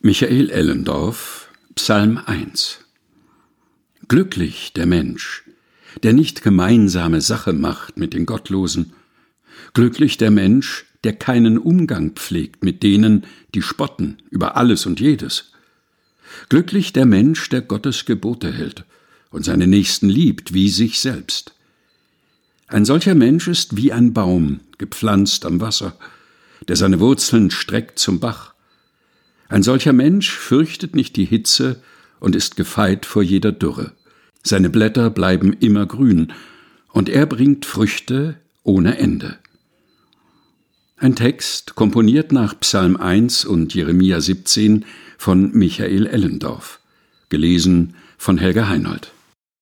Michael Ellendorf, Psalm 1 Glücklich der Mensch, der nicht gemeinsame Sache macht mit den Gottlosen. Glücklich der Mensch, der keinen Umgang pflegt mit denen, die spotten über alles und jedes. Glücklich der Mensch, der Gottes Gebote hält und seine Nächsten liebt wie sich selbst. Ein solcher Mensch ist wie ein Baum, gepflanzt am Wasser, der seine Wurzeln streckt zum Bach ein solcher Mensch fürchtet nicht die Hitze und ist gefeit vor jeder Dürre. Seine Blätter bleiben immer grün, und er bringt Früchte ohne Ende. Ein Text, komponiert nach Psalm 1 und Jeremia 17 von Michael Ellendorf, gelesen von Helga Heinold.